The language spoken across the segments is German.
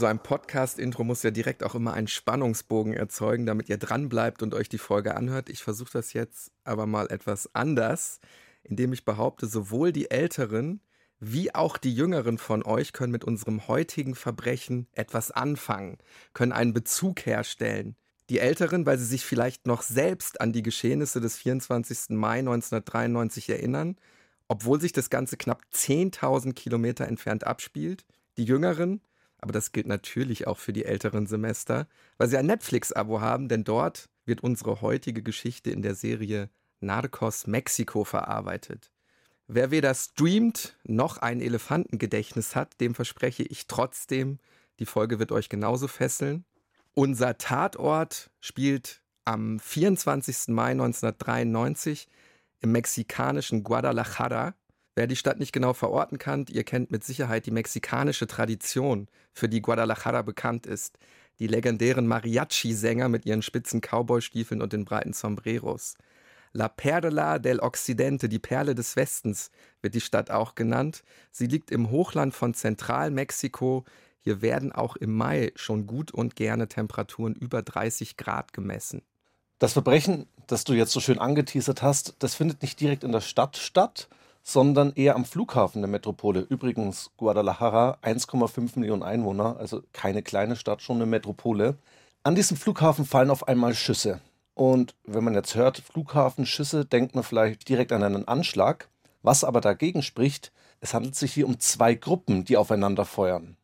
So ein Podcast-Intro muss ja direkt auch immer einen Spannungsbogen erzeugen, damit ihr dranbleibt und euch die Folge anhört. Ich versuche das jetzt aber mal etwas anders, indem ich behaupte, sowohl die Älteren wie auch die Jüngeren von euch können mit unserem heutigen Verbrechen etwas anfangen, können einen Bezug herstellen. Die Älteren, weil sie sich vielleicht noch selbst an die Geschehnisse des 24. Mai 1993 erinnern, obwohl sich das Ganze knapp 10.000 Kilometer entfernt abspielt. Die Jüngeren, aber das gilt natürlich auch für die älteren Semester, weil sie ein Netflix-Abo haben, denn dort wird unsere heutige Geschichte in der Serie Narcos Mexiko verarbeitet. Wer weder streamt noch ein Elefantengedächtnis hat, dem verspreche ich trotzdem, die Folge wird euch genauso fesseln. Unser Tatort spielt am 24. Mai 1993 im mexikanischen Guadalajara Wer die Stadt nicht genau verorten kann, ihr kennt mit Sicherheit die mexikanische Tradition, für die Guadalajara bekannt ist. Die legendären Mariachi-Sänger mit ihren spitzen Cowboystiefeln und den breiten Sombreros. La Perla del Occidente, die Perle des Westens, wird die Stadt auch genannt. Sie liegt im Hochland von Zentralmexiko. Hier werden auch im Mai schon gut und gerne Temperaturen über 30 Grad gemessen. Das Verbrechen, das du jetzt so schön angeteasert hast, das findet nicht direkt in der Stadt statt, sondern eher am Flughafen der Metropole. Übrigens, Guadalajara, 1,5 Millionen Einwohner, also keine kleine Stadt, schon eine Metropole. An diesem Flughafen fallen auf einmal Schüsse. Und wenn man jetzt hört, Flughafen, Schüsse, denkt man vielleicht direkt an einen Anschlag. Was aber dagegen spricht, es handelt sich hier um zwei Gruppen, die aufeinander feuern.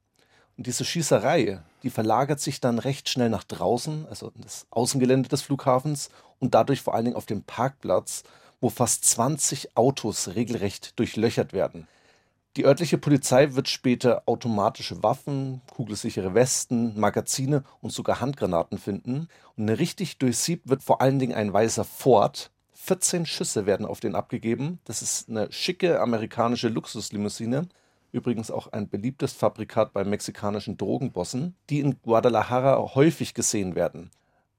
Und diese Schießerei, die verlagert sich dann recht schnell nach draußen, also das Außengelände des Flughafens und dadurch vor allen Dingen auf dem Parkplatz, wo fast 20 Autos regelrecht durchlöchert werden. Die örtliche Polizei wird später automatische Waffen, kugelsichere Westen, Magazine und sogar Handgranaten finden. Und richtig durchsiebt wird vor allen Dingen ein weißer Ford. 14 Schüsse werden auf den abgegeben. Das ist eine schicke amerikanische Luxuslimousine. Übrigens auch ein beliebtes Fabrikat bei mexikanischen Drogenbossen, die in Guadalajara häufig gesehen werden.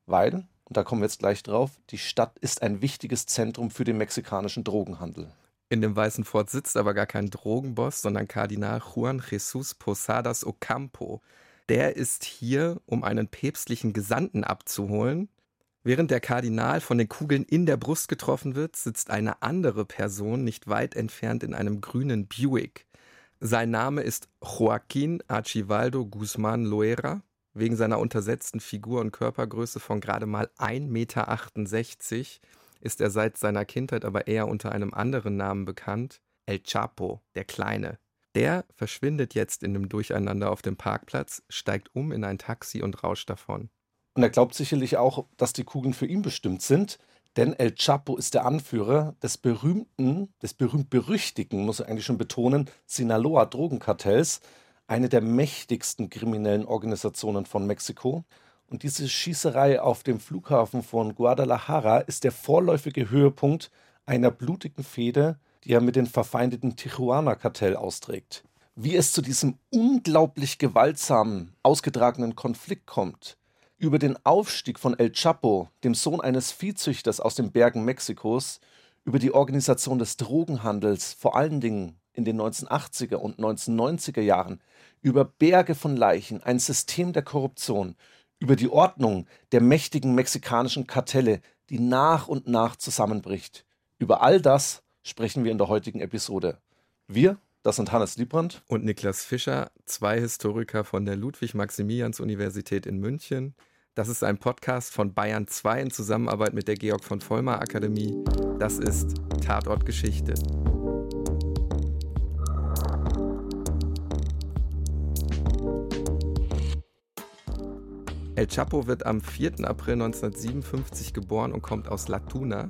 Weil und da kommen wir jetzt gleich drauf, die Stadt ist ein wichtiges Zentrum für den mexikanischen Drogenhandel. In dem Weißen Fort sitzt aber gar kein Drogenboss, sondern Kardinal Juan Jesus Posadas Ocampo. Der ist hier, um einen päpstlichen Gesandten abzuholen. Während der Kardinal von den Kugeln in der Brust getroffen wird, sitzt eine andere Person nicht weit entfernt in einem grünen Buick. Sein Name ist Joaquín Archivaldo Guzmán Loera wegen seiner untersetzten Figur und Körpergröße von gerade mal 1,68 Meter ist er seit seiner Kindheit aber eher unter einem anderen Namen bekannt, El Chapo, der Kleine. Der verschwindet jetzt in dem Durcheinander auf dem Parkplatz, steigt um in ein Taxi und rauscht davon. Und er glaubt sicherlich auch, dass die Kugeln für ihn bestimmt sind, denn El Chapo ist der Anführer des berühmten, des berühmt-berüchtigten, muss er eigentlich schon betonen, Sinaloa-Drogenkartells, eine der mächtigsten kriminellen Organisationen von Mexiko. Und diese Schießerei auf dem Flughafen von Guadalajara ist der vorläufige Höhepunkt einer blutigen Fehde, die er mit dem verfeindeten Tijuana-Kartell austrägt. Wie es zu diesem unglaublich gewaltsamen, ausgetragenen Konflikt kommt, über den Aufstieg von El Chapo, dem Sohn eines Viehzüchters aus den Bergen Mexikos, über die Organisation des Drogenhandels, vor allen Dingen in den 1980er und 1990er Jahren, über Berge von Leichen, ein System der Korruption, über die Ordnung der mächtigen mexikanischen Kartelle, die nach und nach zusammenbricht. Über all das sprechen wir in der heutigen Episode. Wir, das sind Hannes Liebrandt und Niklas Fischer, zwei Historiker von der Ludwig-Maximilians-Universität in München. Das ist ein Podcast von Bayern 2 in Zusammenarbeit mit der Georg von Vollmer Akademie. Das ist Tatort El Chapo wird am 4. April 1957 geboren und kommt aus La Tuna.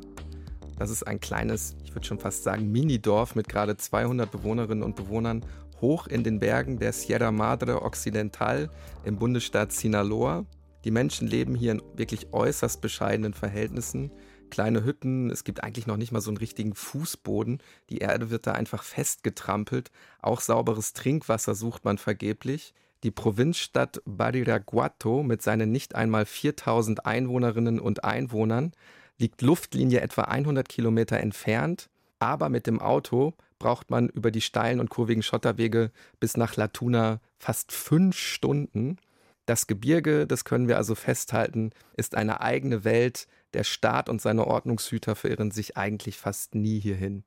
Das ist ein kleines, ich würde schon fast sagen, Minidorf mit gerade 200 Bewohnerinnen und Bewohnern hoch in den Bergen der Sierra Madre Occidental im Bundesstaat Sinaloa. Die Menschen leben hier in wirklich äußerst bescheidenen Verhältnissen. Kleine Hütten, es gibt eigentlich noch nicht mal so einen richtigen Fußboden. Die Erde wird da einfach festgetrampelt. Auch sauberes Trinkwasser sucht man vergeblich. Die Provinzstadt Badiraguato mit seinen nicht einmal 4000 Einwohnerinnen und Einwohnern liegt Luftlinie etwa 100 Kilometer entfernt, aber mit dem Auto braucht man über die steilen und kurvigen Schotterwege bis nach La Tuna fast fünf Stunden. Das Gebirge, das können wir also festhalten, ist eine eigene Welt. Der Staat und seine Ordnungshüter verirren sich eigentlich fast nie hierhin.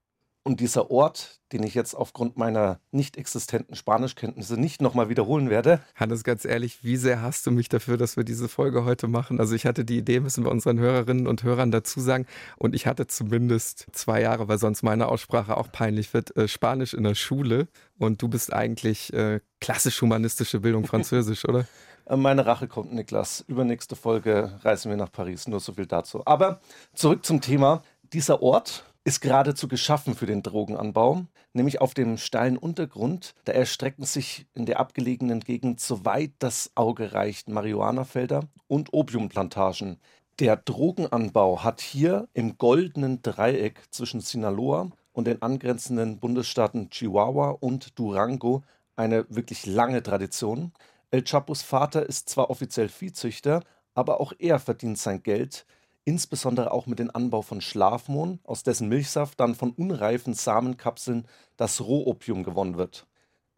Und dieser Ort, den ich jetzt aufgrund meiner nicht existenten Spanischkenntnisse nicht nochmal wiederholen werde. Hannes, ganz ehrlich, wie sehr hast du mich dafür, dass wir diese Folge heute machen? Also ich hatte die Idee, müssen wir unseren Hörerinnen und Hörern dazu sagen. Und ich hatte zumindest zwei Jahre, weil sonst meine Aussprache auch peinlich wird, äh, Spanisch in der Schule. Und du bist eigentlich äh, klassisch humanistische Bildung Französisch, oder? Meine Rache kommt, Niklas. Übernächste Folge reisen wir nach Paris. Nur so viel dazu. Aber zurück zum Thema. Dieser Ort, ist geradezu geschaffen für den Drogenanbau, nämlich auf dem steilen Untergrund. Da erstrecken sich in der abgelegenen Gegend, soweit das Auge reicht, Marihuanafelder und Opiumplantagen. Der Drogenanbau hat hier im goldenen Dreieck zwischen Sinaloa und den angrenzenden Bundesstaaten Chihuahua und Durango eine wirklich lange Tradition. El Chapos Vater ist zwar offiziell Viehzüchter, aber auch er verdient sein Geld insbesondere auch mit dem Anbau von Schlafmohn, aus dessen Milchsaft dann von unreifen Samenkapseln das Rohopium gewonnen wird.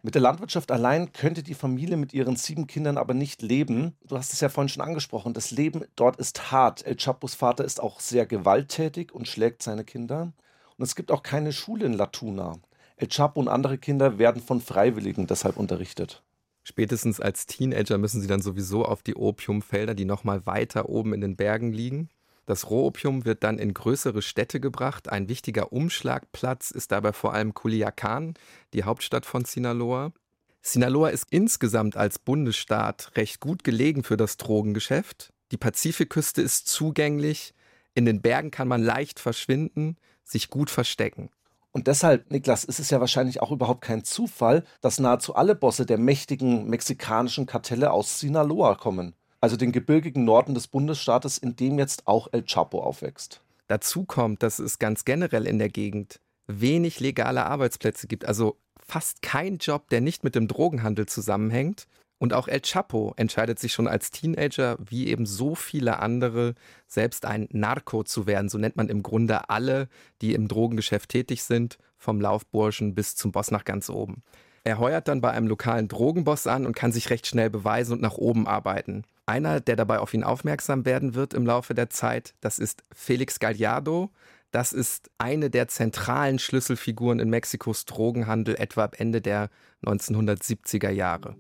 Mit der Landwirtschaft allein könnte die Familie mit ihren sieben Kindern aber nicht leben. Du hast es ja vorhin schon angesprochen, das Leben dort ist hart. El Chapos Vater ist auch sehr gewalttätig und schlägt seine Kinder. Und es gibt auch keine Schule in Latuna. El Chapo und andere Kinder werden von Freiwilligen deshalb unterrichtet. Spätestens als Teenager müssen sie dann sowieso auf die Opiumfelder, die nochmal weiter oben in den Bergen liegen. Das Rohopium wird dann in größere Städte gebracht. Ein wichtiger Umschlagplatz ist dabei vor allem Culiacan, die Hauptstadt von Sinaloa. Sinaloa ist insgesamt als Bundesstaat recht gut gelegen für das Drogengeschäft. Die Pazifikküste ist zugänglich. In den Bergen kann man leicht verschwinden, sich gut verstecken. Und deshalb, Niklas, ist es ja wahrscheinlich auch überhaupt kein Zufall, dass nahezu alle Bosse der mächtigen mexikanischen Kartelle aus Sinaloa kommen also den gebirgigen Norden des Bundesstaates, in dem jetzt auch El Chapo aufwächst. Dazu kommt, dass es ganz generell in der Gegend wenig legale Arbeitsplätze gibt, also fast kein Job, der nicht mit dem Drogenhandel zusammenhängt. Und auch El Chapo entscheidet sich schon als Teenager, wie eben so viele andere, selbst ein Narco zu werden. So nennt man im Grunde alle, die im Drogengeschäft tätig sind, vom Laufburschen bis zum Boss nach ganz oben. Er heuert dann bei einem lokalen Drogenboss an und kann sich recht schnell beweisen und nach oben arbeiten. Einer, der dabei auf ihn aufmerksam werden wird im Laufe der Zeit, das ist Felix Gallardo. Das ist eine der zentralen Schlüsselfiguren in Mexikos Drogenhandel etwa ab Ende der 1970er Jahre.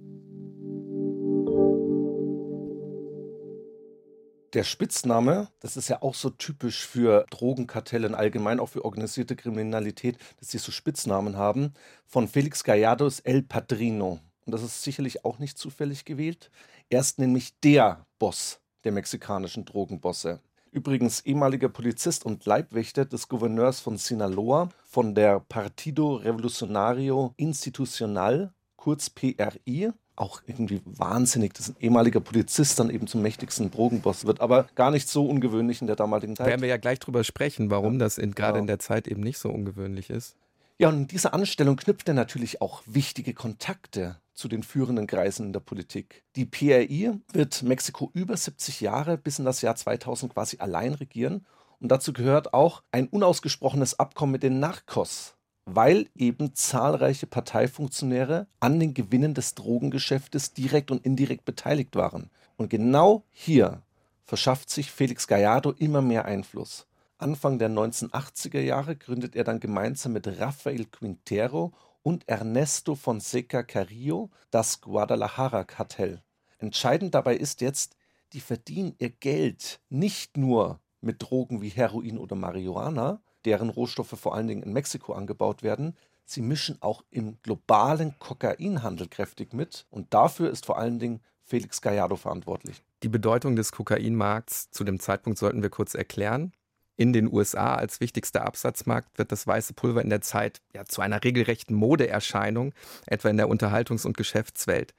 Der Spitzname, das ist ja auch so typisch für Drogenkartelle, allgemein auch für organisierte Kriminalität, dass sie so Spitznamen haben, von Felix Gallardo ist El Padrino. Und das ist sicherlich auch nicht zufällig gewählt. Er ist nämlich der Boss der mexikanischen Drogenbosse. Übrigens ehemaliger Polizist und Leibwächter des Gouverneurs von Sinaloa, von der Partido Revolucionario Institucional, kurz PRI, auch irgendwie wahnsinnig, dass ein ehemaliger Polizist dann eben zum mächtigsten Drogenboss wird, aber gar nicht so ungewöhnlich in der damaligen Zeit. Werden wir ja gleich drüber sprechen, warum ja, das gerade genau. in der Zeit eben nicht so ungewöhnlich ist. Ja, und in dieser Anstellung knüpft er natürlich auch wichtige Kontakte zu den führenden Kreisen in der Politik. Die PRI wird Mexiko über 70 Jahre bis in das Jahr 2000 quasi allein regieren. Und dazu gehört auch ein unausgesprochenes Abkommen mit den Narcos, weil eben zahlreiche Parteifunktionäre an den Gewinnen des Drogengeschäftes direkt und indirekt beteiligt waren. Und genau hier verschafft sich Felix Gallardo immer mehr Einfluss. Anfang der 1980er Jahre gründet er dann gemeinsam mit Rafael Quintero und Ernesto Fonseca Carrillo das Guadalajara-Kartell. Entscheidend dabei ist jetzt, die verdienen ihr Geld nicht nur mit Drogen wie Heroin oder Marihuana, deren Rohstoffe vor allen Dingen in Mexiko angebaut werden, sie mischen auch im globalen Kokainhandel kräftig mit und dafür ist vor allen Dingen Felix Gallardo verantwortlich. Die Bedeutung des Kokainmarkts zu dem Zeitpunkt sollten wir kurz erklären. In den USA als wichtigster Absatzmarkt wird das weiße Pulver in der Zeit ja, zu einer regelrechten Modeerscheinung, etwa in der Unterhaltungs- und Geschäftswelt.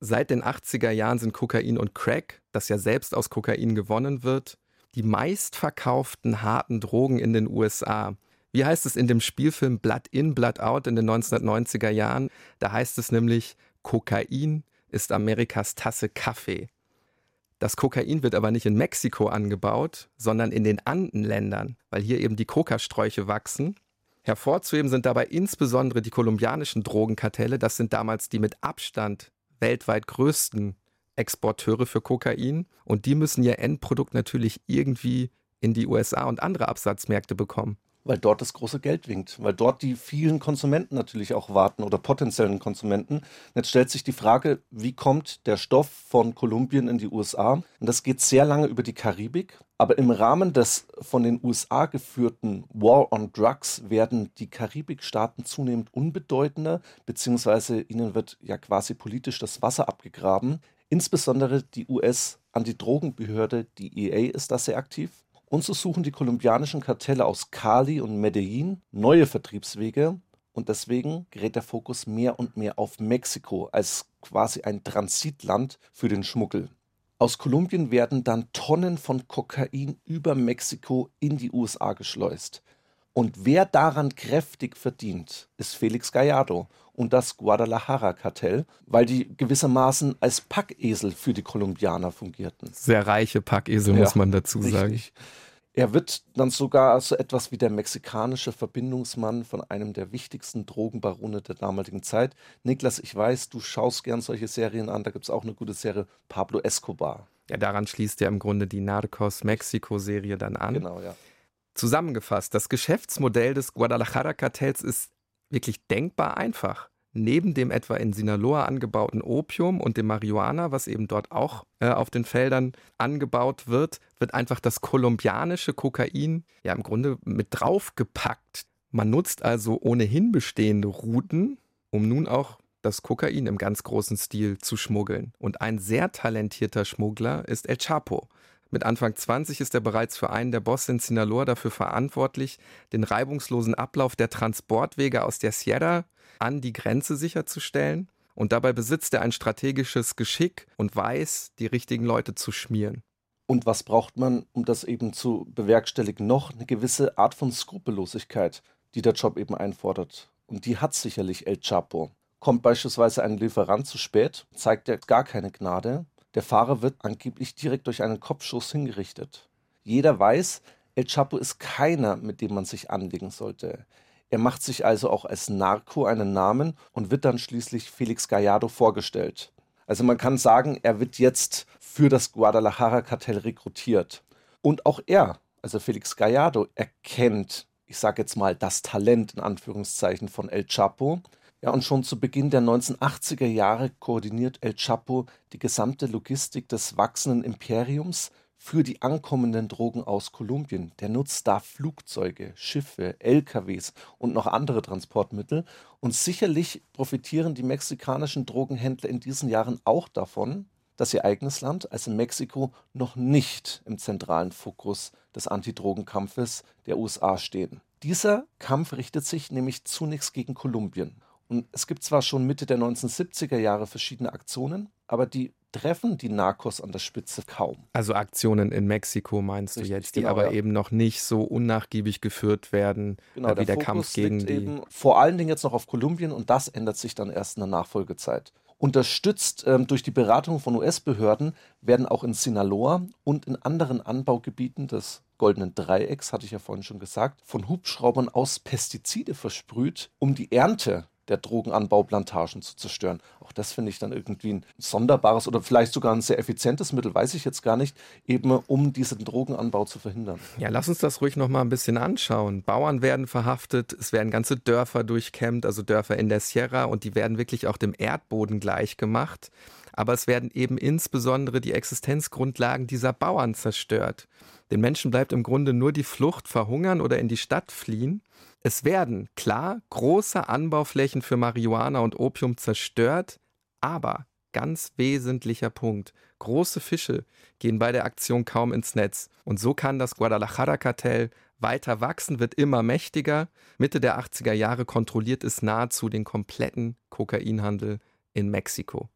Seit den 80er Jahren sind Kokain und Crack, das ja selbst aus Kokain gewonnen wird, die meistverkauften harten Drogen in den USA. Wie heißt es in dem Spielfilm Blood In, Blood Out in den 1990er Jahren? Da heißt es nämlich, Kokain ist Amerikas Tasse Kaffee. Das Kokain wird aber nicht in Mexiko angebaut, sondern in den Andenländern, weil hier eben die Kokasträuche wachsen. Hervorzuheben sind dabei insbesondere die kolumbianischen Drogenkartelle. Das sind damals die mit Abstand weltweit größten Exporteure für Kokain. Und die müssen ihr Endprodukt natürlich irgendwie in die USA und andere Absatzmärkte bekommen weil dort das große Geld winkt, weil dort die vielen Konsumenten natürlich auch warten oder potenziellen Konsumenten. Jetzt stellt sich die Frage, wie kommt der Stoff von Kolumbien in die USA? Und das geht sehr lange über die Karibik. Aber im Rahmen des von den USA geführten War on Drugs werden die Karibikstaaten zunehmend unbedeutender, beziehungsweise ihnen wird ja quasi politisch das Wasser abgegraben. Insbesondere die US-Antidrogenbehörde, die EA, ist da sehr aktiv. Und so suchen die kolumbianischen Kartelle aus Cali und Medellin neue Vertriebswege und deswegen gerät der Fokus mehr und mehr auf Mexiko als quasi ein Transitland für den Schmuggel. Aus Kolumbien werden dann Tonnen von Kokain über Mexiko in die USA geschleust. Und wer daran kräftig verdient, ist Felix Gallardo und das Guadalajara-Kartell, weil die gewissermaßen als Packesel für die Kolumbianer fungierten. Sehr reiche Packesel, ja, muss man dazu sagen. Richtig. Er wird dann sogar so etwas wie der mexikanische Verbindungsmann von einem der wichtigsten Drogenbarone der damaligen Zeit. Niklas, ich weiß, du schaust gern solche Serien an. Da gibt es auch eine gute Serie, Pablo Escobar. Ja, daran schließt ja im Grunde die Narcos Mexiko-Serie dann an. Genau, ja. Zusammengefasst, das Geschäftsmodell des Guadalajara-Kartells ist wirklich denkbar einfach neben dem etwa in Sinaloa angebauten Opium und dem Marihuana, was eben dort auch äh, auf den Feldern angebaut wird, wird einfach das kolumbianische Kokain ja im Grunde mit draufgepackt. Man nutzt also ohnehin bestehende Routen, um nun auch das Kokain im ganz großen Stil zu schmuggeln. Und ein sehr talentierter Schmuggler ist El Chapo. Mit Anfang 20 ist er bereits für einen der Bosse in Sinaloa dafür verantwortlich, den reibungslosen Ablauf der Transportwege aus der Sierra an die Grenze sicherzustellen. Und dabei besitzt er ein strategisches Geschick und weiß, die richtigen Leute zu schmieren. Und was braucht man, um das eben zu bewerkstelligen? Noch eine gewisse Art von Skrupellosigkeit, die der Job eben einfordert. Und die hat sicherlich El Chapo. Kommt beispielsweise ein Lieferant zu spät, zeigt er gar keine Gnade. Der Fahrer wird angeblich direkt durch einen Kopfschuss hingerichtet. Jeder weiß, El Chapo ist keiner, mit dem man sich anlegen sollte. Er macht sich also auch als Narco einen Namen und wird dann schließlich Felix Gallardo vorgestellt. Also man kann sagen, er wird jetzt für das Guadalajara-Kartell rekrutiert. Und auch er, also Felix Gallardo, erkennt, ich sage jetzt mal, das Talent in Anführungszeichen von El Chapo. Ja, und schon zu Beginn der 1980er Jahre koordiniert El Chapo die gesamte Logistik des wachsenden Imperiums für die ankommenden Drogen aus Kolumbien. Der nutzt da Flugzeuge, Schiffe, LKWs und noch andere Transportmittel. Und sicherlich profitieren die mexikanischen Drogenhändler in diesen Jahren auch davon, dass ihr eigenes Land, also Mexiko, noch nicht im zentralen Fokus des Antidrogenkampfes der USA stehen. Dieser Kampf richtet sich nämlich zunächst gegen Kolumbien. Und es gibt zwar schon Mitte der 1970er Jahre verschiedene Aktionen, aber die treffen die Narcos an der Spitze kaum. Also Aktionen in Mexiko meinst Richtig, du jetzt, die genau, aber ja. eben noch nicht so unnachgiebig geführt werden genau, äh, wie der, der Kampf gegen die. Eben vor allen Dingen jetzt noch auf Kolumbien und das ändert sich dann erst in der Nachfolgezeit. Unterstützt ähm, durch die Beratung von US-Behörden werden auch in Sinaloa und in anderen Anbaugebieten des Goldenen Dreiecks, hatte ich ja vorhin schon gesagt, von Hubschraubern aus Pestizide versprüht, um die Ernte der Drogenanbauplantagen zu zerstören. Auch das finde ich dann irgendwie ein sonderbares oder vielleicht sogar ein sehr effizientes Mittel, weiß ich jetzt gar nicht, eben um diesen Drogenanbau zu verhindern. Ja, lass uns das ruhig noch mal ein bisschen anschauen. Bauern werden verhaftet, es werden ganze Dörfer durchkämmt, also Dörfer in der Sierra und die werden wirklich auch dem Erdboden gleichgemacht. Aber es werden eben insbesondere die Existenzgrundlagen dieser Bauern zerstört. Den Menschen bleibt im Grunde nur die Flucht, verhungern oder in die Stadt fliehen. Es werden, klar, große Anbauflächen für Marihuana und Opium zerstört, aber ganz wesentlicher Punkt, große Fische gehen bei der Aktion kaum ins Netz. Und so kann das Guadalajara-Kartell weiter wachsen, wird immer mächtiger. Mitte der 80er Jahre kontrolliert es nahezu den kompletten Kokainhandel in Mexiko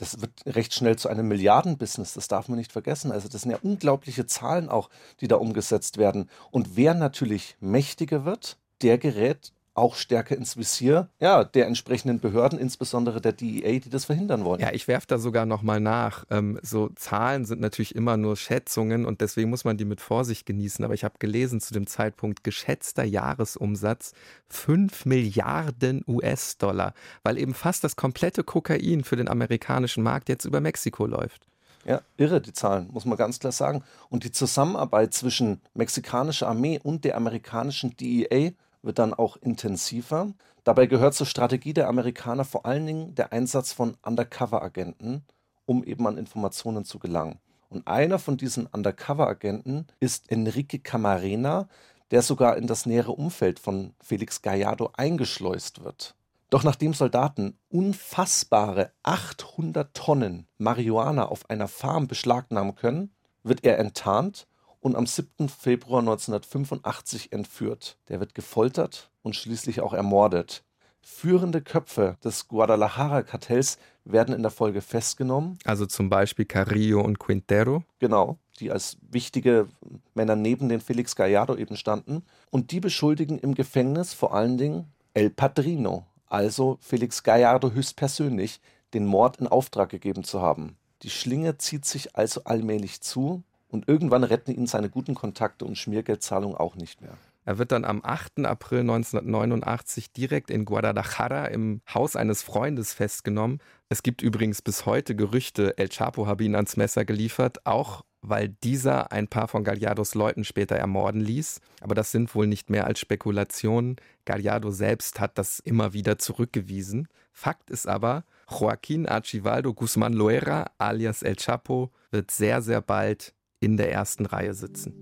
das wird recht schnell zu einem Milliardenbusiness, das darf man nicht vergessen. Also das sind ja unglaubliche Zahlen auch, die da umgesetzt werden. Und wer natürlich mächtiger wird, der gerät auch stärker ins Visier ja, der entsprechenden Behörden, insbesondere der DEA, die das verhindern wollen. Ja, ich werfe da sogar nochmal nach. Ähm, so Zahlen sind natürlich immer nur Schätzungen und deswegen muss man die mit Vorsicht genießen. Aber ich habe gelesen zu dem Zeitpunkt geschätzter Jahresumsatz 5 Milliarden US-Dollar, weil eben fast das komplette Kokain für den amerikanischen Markt jetzt über Mexiko läuft. Ja, irre die Zahlen, muss man ganz klar sagen. Und die Zusammenarbeit zwischen mexikanischer Armee und der amerikanischen DEA wird dann auch intensiver. Dabei gehört zur Strategie der Amerikaner vor allen Dingen der Einsatz von Undercover-Agenten, um eben an Informationen zu gelangen. Und einer von diesen Undercover-Agenten ist Enrique Camarena, der sogar in das nähere Umfeld von Felix Gallardo eingeschleust wird. Doch nachdem Soldaten unfassbare 800 Tonnen Marihuana auf einer Farm beschlagnahmen können, wird er enttarnt und am 7. Februar 1985 entführt. Der wird gefoltert und schließlich auch ermordet. Führende Köpfe des Guadalajara-Kartells werden in der Folge festgenommen. Also zum Beispiel Carrillo und Quintero. Genau, die als wichtige Männer neben den Felix Gallardo eben standen. Und die beschuldigen im Gefängnis vor allen Dingen El Padrino, also Felix Gallardo höchstpersönlich, den Mord in Auftrag gegeben zu haben. Die Schlinge zieht sich also allmählich zu und irgendwann retten ihn seine guten Kontakte und Schmiergeldzahlung auch nicht mehr. Er wird dann am 8. April 1989 direkt in Guadalajara im Haus eines Freundes festgenommen. Es gibt übrigens bis heute Gerüchte, El Chapo habe ihn ans Messer geliefert, auch weil dieser ein paar von Gallardos Leuten später ermorden ließ. Aber das sind wohl nicht mehr als Spekulationen. Gallardo selbst hat das immer wieder zurückgewiesen. Fakt ist aber, Joaquín Archivaldo Guzmán Loera alias El Chapo wird sehr, sehr bald in der ersten Reihe sitzen.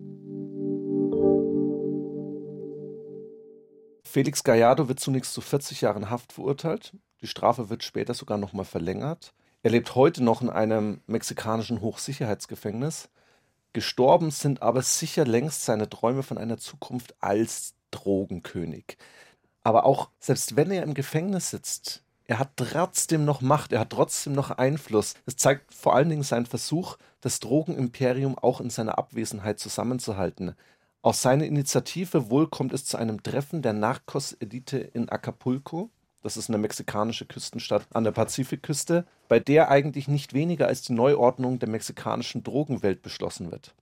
Felix Gallardo wird zunächst zu 40 Jahren Haft verurteilt. Die Strafe wird später sogar nochmal verlängert. Er lebt heute noch in einem mexikanischen Hochsicherheitsgefängnis. Gestorben sind aber sicher längst seine Träume von einer Zukunft als Drogenkönig. Aber auch selbst wenn er im Gefängnis sitzt, er hat trotzdem noch Macht, er hat trotzdem noch Einfluss. Es zeigt vor allen Dingen seinen Versuch, das Drogenimperium auch in seiner Abwesenheit zusammenzuhalten. Aus seiner Initiative wohl kommt es zu einem Treffen der Narcos-Elite in Acapulco. Das ist eine mexikanische Küstenstadt an der Pazifikküste, bei der eigentlich nicht weniger als die Neuordnung der mexikanischen Drogenwelt beschlossen wird.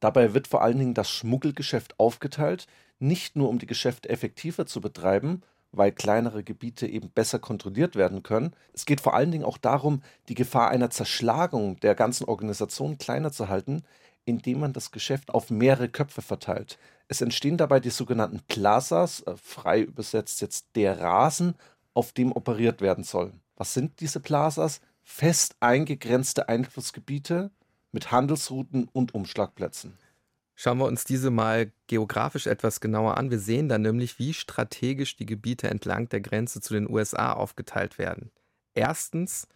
Dabei wird vor allen Dingen das Schmuggelgeschäft aufgeteilt, nicht nur um die Geschäfte effektiver zu betreiben, weil kleinere Gebiete eben besser kontrolliert werden können. Es geht vor allen Dingen auch darum, die Gefahr einer Zerschlagung der ganzen Organisation kleiner zu halten, indem man das Geschäft auf mehrere Köpfe verteilt. Es entstehen dabei die sogenannten Plazas, äh, frei übersetzt jetzt der Rasen, auf dem operiert werden soll. Was sind diese Plazas? Fest eingegrenzte Einflussgebiete mit Handelsrouten und Umschlagplätzen. Schauen wir uns diese mal geografisch etwas genauer an. Wir sehen dann nämlich, wie strategisch die Gebiete entlang der Grenze zu den USA aufgeteilt werden. Erstens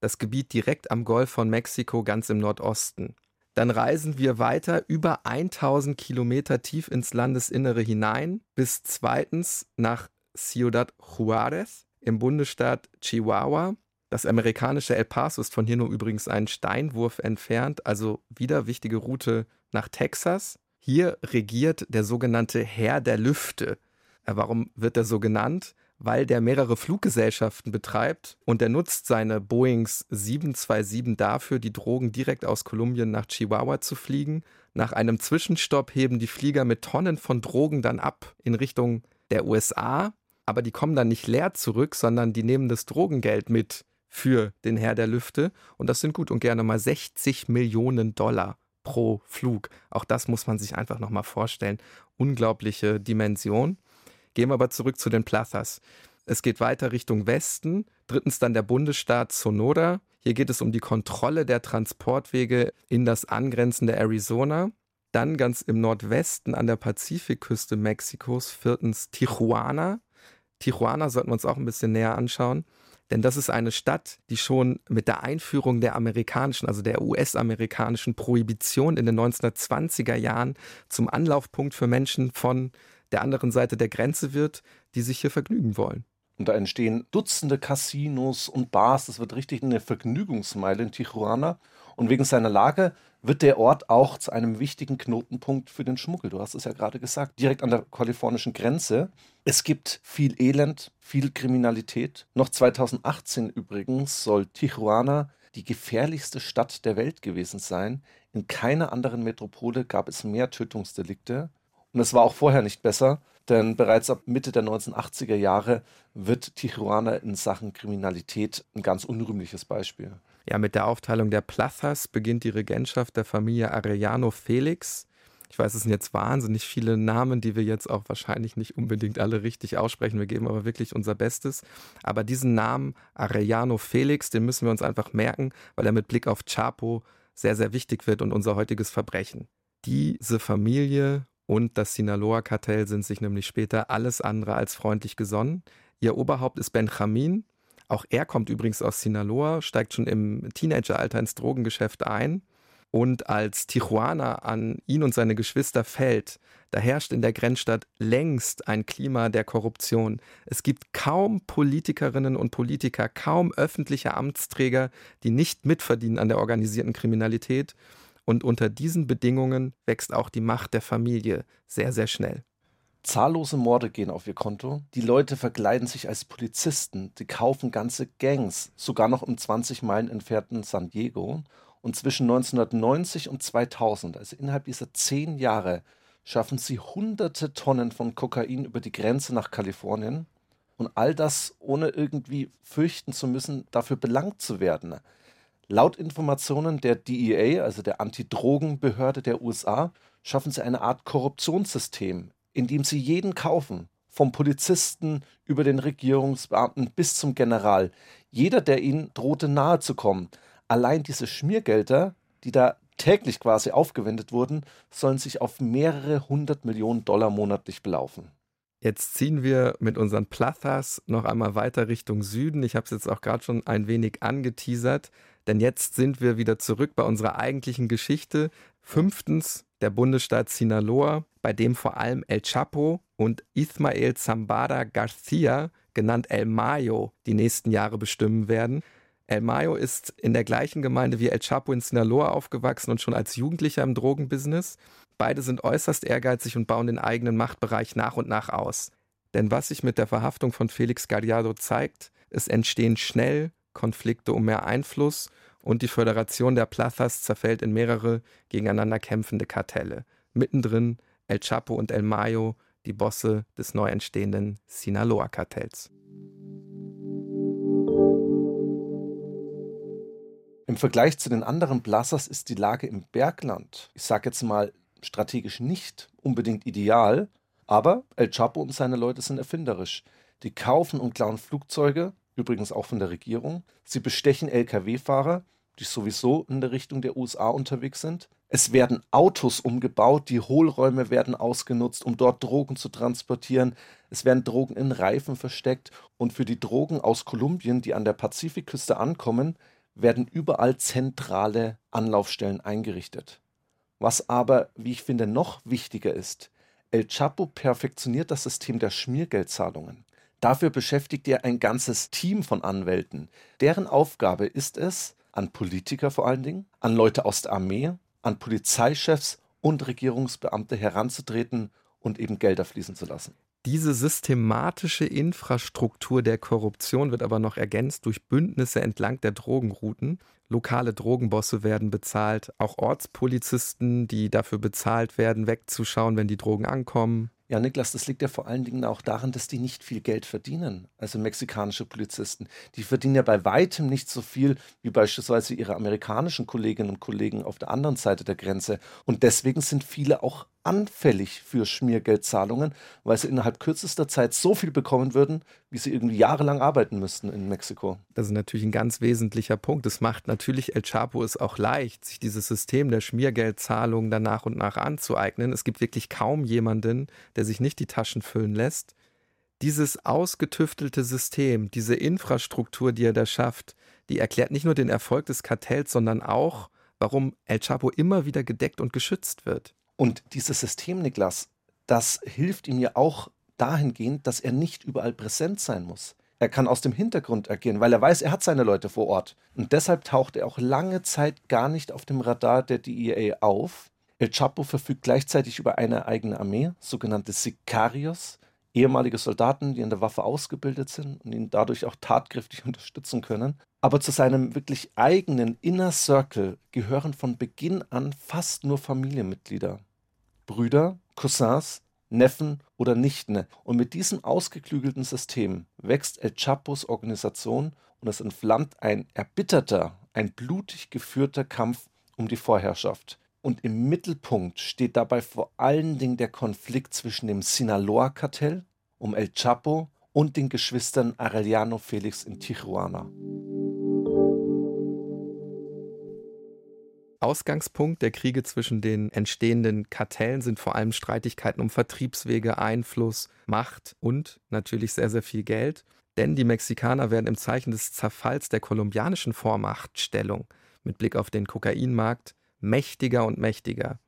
das Gebiet direkt am Golf von Mexiko ganz im Nordosten. Dann reisen wir weiter über 1000 Kilometer tief ins Landesinnere hinein, bis zweitens nach Ciudad Juárez im Bundesstaat Chihuahua. Das amerikanische El Paso ist von hier nur übrigens einen Steinwurf entfernt, also wieder wichtige Route nach Texas. Hier regiert der sogenannte Herr der Lüfte. Äh, warum wird er so genannt? weil der mehrere Fluggesellschaften betreibt und er nutzt seine Boeings 727 dafür, die Drogen direkt aus Kolumbien nach Chihuahua zu fliegen. Nach einem Zwischenstopp heben die Flieger mit Tonnen von Drogen dann ab in Richtung der USA, aber die kommen dann nicht leer zurück, sondern die nehmen das Drogengeld mit für den Herr der Lüfte und das sind gut und gerne mal 60 Millionen Dollar pro Flug. Auch das muss man sich einfach nochmal vorstellen. Unglaubliche Dimension. Gehen wir aber zurück zu den Plazas. Es geht weiter Richtung Westen. Drittens dann der Bundesstaat Sonora. Hier geht es um die Kontrolle der Transportwege in das angrenzende Arizona. Dann ganz im Nordwesten an der Pazifikküste Mexikos. Viertens Tijuana. Tijuana sollten wir uns auch ein bisschen näher anschauen. Denn das ist eine Stadt, die schon mit der Einführung der amerikanischen, also der US-amerikanischen Prohibition in den 1920er Jahren zum Anlaufpunkt für Menschen von der anderen Seite der Grenze wird, die sich hier vergnügen wollen. Und da entstehen Dutzende Casinos und Bars. Das wird richtig eine Vergnügungsmeile in Tijuana. Und wegen seiner Lage wird der Ort auch zu einem wichtigen Knotenpunkt für den Schmuggel. Du hast es ja gerade gesagt, direkt an der kalifornischen Grenze. Es gibt viel Elend, viel Kriminalität. Noch 2018 übrigens soll Tijuana die gefährlichste Stadt der Welt gewesen sein. In keiner anderen Metropole gab es mehr Tötungsdelikte. Und es war auch vorher nicht besser, denn bereits ab Mitte der 1980er Jahre wird Tijuana in Sachen Kriminalität ein ganz unrühmliches Beispiel. Ja, mit der Aufteilung der Plazas beginnt die Regentschaft der Familie Arellano Felix. Ich weiß, es sind jetzt wahnsinnig viele Namen, die wir jetzt auch wahrscheinlich nicht unbedingt alle richtig aussprechen. Wir geben aber wirklich unser Bestes. Aber diesen Namen Arellano Felix, den müssen wir uns einfach merken, weil er mit Blick auf Chapo sehr, sehr wichtig wird und unser heutiges Verbrechen. Diese Familie und das Sinaloa-Kartell sind sich nämlich später alles andere als freundlich gesonnen. Ihr Oberhaupt ist Benjamin, auch er kommt übrigens aus Sinaloa, steigt schon im Teenageralter ins Drogengeschäft ein. Und als Tijuana an ihn und seine Geschwister fällt, da herrscht in der Grenzstadt längst ein Klima der Korruption. Es gibt kaum Politikerinnen und Politiker, kaum öffentliche Amtsträger, die nicht mitverdienen an der organisierten Kriminalität. Und unter diesen Bedingungen wächst auch die Macht der Familie sehr, sehr schnell. Zahllose Morde gehen auf ihr Konto. Die Leute verkleiden sich als Polizisten. Die kaufen ganze Gangs, sogar noch im 20 Meilen entfernten San Diego. Und zwischen 1990 und 2000, also innerhalb dieser zehn Jahre, schaffen sie hunderte Tonnen von Kokain über die Grenze nach Kalifornien. Und all das ohne irgendwie fürchten zu müssen, dafür belangt zu werden. Laut Informationen der DEA, also der Antidrogenbehörde der USA, schaffen sie eine Art Korruptionssystem, indem sie jeden kaufen, vom Polizisten über den Regierungsbeamten bis zum General. Jeder, der ihnen drohte nahe zu kommen. Allein diese Schmiergelder, die da täglich quasi aufgewendet wurden, sollen sich auf mehrere hundert Millionen Dollar monatlich belaufen. Jetzt ziehen wir mit unseren Plazas noch einmal weiter Richtung Süden. Ich habe es jetzt auch gerade schon ein wenig angeteasert, denn jetzt sind wir wieder zurück bei unserer eigentlichen Geschichte. Fünftens der Bundesstaat Sinaloa, bei dem vor allem El Chapo und Ismael Zambada Garcia, genannt El Mayo, die nächsten Jahre bestimmen werden. El Mayo ist in der gleichen Gemeinde wie El Chapo in Sinaloa aufgewachsen und schon als Jugendlicher im Drogenbusiness. Beide sind äußerst ehrgeizig und bauen den eigenen Machtbereich nach und nach aus. Denn was sich mit der Verhaftung von Felix Gallardo zeigt, es entstehen schnell Konflikte um mehr Einfluss und die Föderation der Plazas zerfällt in mehrere gegeneinander kämpfende Kartelle. Mittendrin El Chapo und El Mayo, die Bosse des neu entstehenden Sinaloa-Kartells. Im Vergleich zu den anderen Plazas ist die Lage im Bergland, ich sage jetzt mal strategisch nicht unbedingt ideal, aber El Chapo und seine Leute sind erfinderisch. Die kaufen und klauen Flugzeuge, übrigens auch von der Regierung. Sie bestechen Lkw-Fahrer, die sowieso in der Richtung der USA unterwegs sind. Es werden Autos umgebaut, die Hohlräume werden ausgenutzt, um dort Drogen zu transportieren. Es werden Drogen in Reifen versteckt und für die Drogen aus Kolumbien, die an der Pazifikküste ankommen, werden überall zentrale Anlaufstellen eingerichtet. Was aber, wie ich finde, noch wichtiger ist, El Chapo perfektioniert das System der Schmiergeldzahlungen. Dafür beschäftigt er ein ganzes Team von Anwälten. Deren Aufgabe ist es, an Politiker vor allen Dingen, an Leute aus der Armee, an Polizeichefs und Regierungsbeamte heranzutreten und eben Gelder fließen zu lassen. Diese systematische Infrastruktur der Korruption wird aber noch ergänzt durch Bündnisse entlang der Drogenrouten. Lokale Drogenbosse werden bezahlt, auch Ortspolizisten, die dafür bezahlt werden, wegzuschauen, wenn die Drogen ankommen. Ja, Niklas, das liegt ja vor allen Dingen auch daran, dass die nicht viel Geld verdienen. Also mexikanische Polizisten. Die verdienen ja bei weitem nicht so viel wie beispielsweise ihre amerikanischen Kolleginnen und Kollegen auf der anderen Seite der Grenze. Und deswegen sind viele auch anfällig für Schmiergeldzahlungen, weil sie innerhalb kürzester Zeit so viel bekommen würden, wie sie irgendwie jahrelang arbeiten müssten in Mexiko. Das ist natürlich ein ganz wesentlicher Punkt. Es macht natürlich El Chapo es auch leicht, sich dieses System der Schmiergeldzahlungen dann nach und nach anzueignen. Es gibt wirklich kaum jemanden, der sich nicht die Taschen füllen lässt. Dieses ausgetüftelte System, diese Infrastruktur, die er da schafft, die erklärt nicht nur den Erfolg des Kartells, sondern auch, warum El Chapo immer wieder gedeckt und geschützt wird. Und dieses System, Niklas, das hilft ihm ja auch dahingehend, dass er nicht überall präsent sein muss. Er kann aus dem Hintergrund agieren, weil er weiß, er hat seine Leute vor Ort. Und deshalb taucht er auch lange Zeit gar nicht auf dem Radar der DEA auf. El Chapo verfügt gleichzeitig über eine eigene Armee, sogenannte Sicarios, ehemalige Soldaten, die in der Waffe ausgebildet sind und ihn dadurch auch tatkräftig unterstützen können. Aber zu seinem wirklich eigenen Inner Circle gehören von Beginn an fast nur Familienmitglieder. Brüder, Cousins, Neffen oder Nichten. Und mit diesem ausgeklügelten System wächst El Chapos Organisation und es entflammt ein erbitterter, ein blutig geführter Kampf um die Vorherrschaft. Und im Mittelpunkt steht dabei vor allen Dingen der Konflikt zwischen dem Sinaloa-Kartell um El Chapo und den Geschwistern Arellano Felix in Tijuana. Ausgangspunkt der Kriege zwischen den entstehenden Kartellen sind vor allem Streitigkeiten um Vertriebswege, Einfluss, Macht und natürlich sehr, sehr viel Geld. Denn die Mexikaner werden im Zeichen des Zerfalls der kolumbianischen Vormachtstellung mit Blick auf den Kokainmarkt mächtiger und mächtiger.